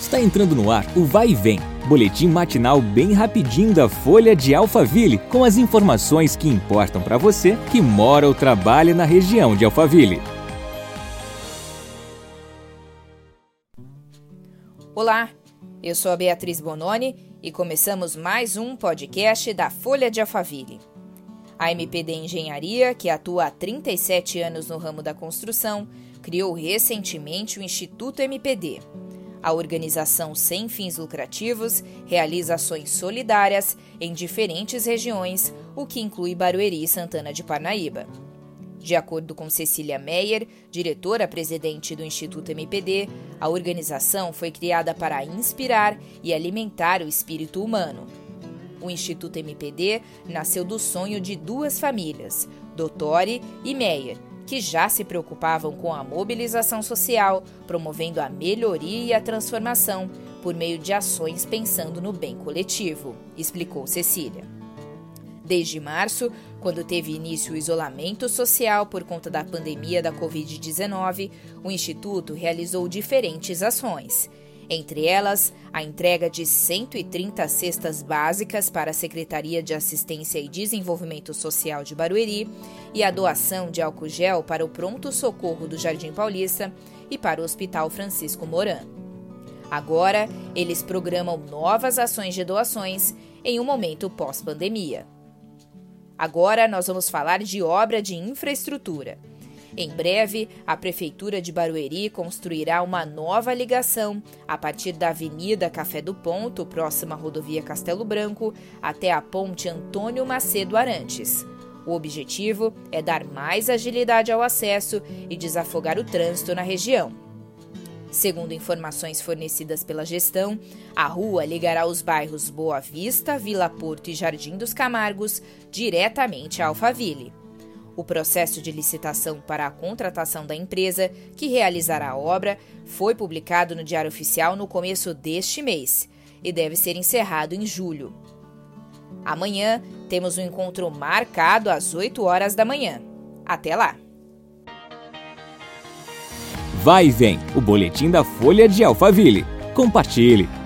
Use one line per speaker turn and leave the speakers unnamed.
Está entrando no ar o Vai e Vem, boletim matinal bem rapidinho da Folha de Alphaville, com as informações que importam para você que mora ou trabalha na região de Alphaville.
Olá, eu sou a Beatriz Bononi e começamos mais um podcast da Folha de Alphaville. A MPD Engenharia, que atua há 37 anos no ramo da construção, criou recentemente o Instituto MPD a organização sem fins lucrativos realiza ações solidárias em diferentes regiões, o que inclui Barueri e Santana de Parnaíba. De acordo com Cecília Meyer, diretora-presidente do Instituto MPD, a organização foi criada para inspirar e alimentar o espírito humano. O Instituto MPD nasceu do sonho de duas famílias, Dottori e Meyer, que já se preocupavam com a mobilização social, promovendo a melhoria e a transformação por meio de ações pensando no bem coletivo, explicou Cecília. Desde março, quando teve início o isolamento social por conta da pandemia da Covid-19, o Instituto realizou diferentes ações entre elas, a entrega de 130 cestas básicas para a Secretaria de Assistência e Desenvolvimento Social de Barueri e a doação de álcool gel para o Pronto Socorro do Jardim Paulista e para o Hospital Francisco Moran. Agora, eles programam novas ações de doações em um momento pós-pandemia. Agora, nós vamos falar de obra de infraestrutura. Em breve, a Prefeitura de Barueri construirá uma nova ligação a partir da Avenida Café do Ponto, próxima à rodovia Castelo Branco, até a ponte Antônio Macedo Arantes. O objetivo é dar mais agilidade ao acesso e desafogar o trânsito na região. Segundo informações fornecidas pela gestão, a rua ligará os bairros Boa Vista, Vila Porto e Jardim dos Camargos diretamente a Alphaville. O processo de licitação para a contratação da empresa que realizará a obra foi publicado no Diário Oficial no começo deste mês e deve ser encerrado em julho. Amanhã temos um encontro marcado às 8 horas da manhã. Até lá!
Vai e vem o boletim da Folha de Alphaville. Compartilhe!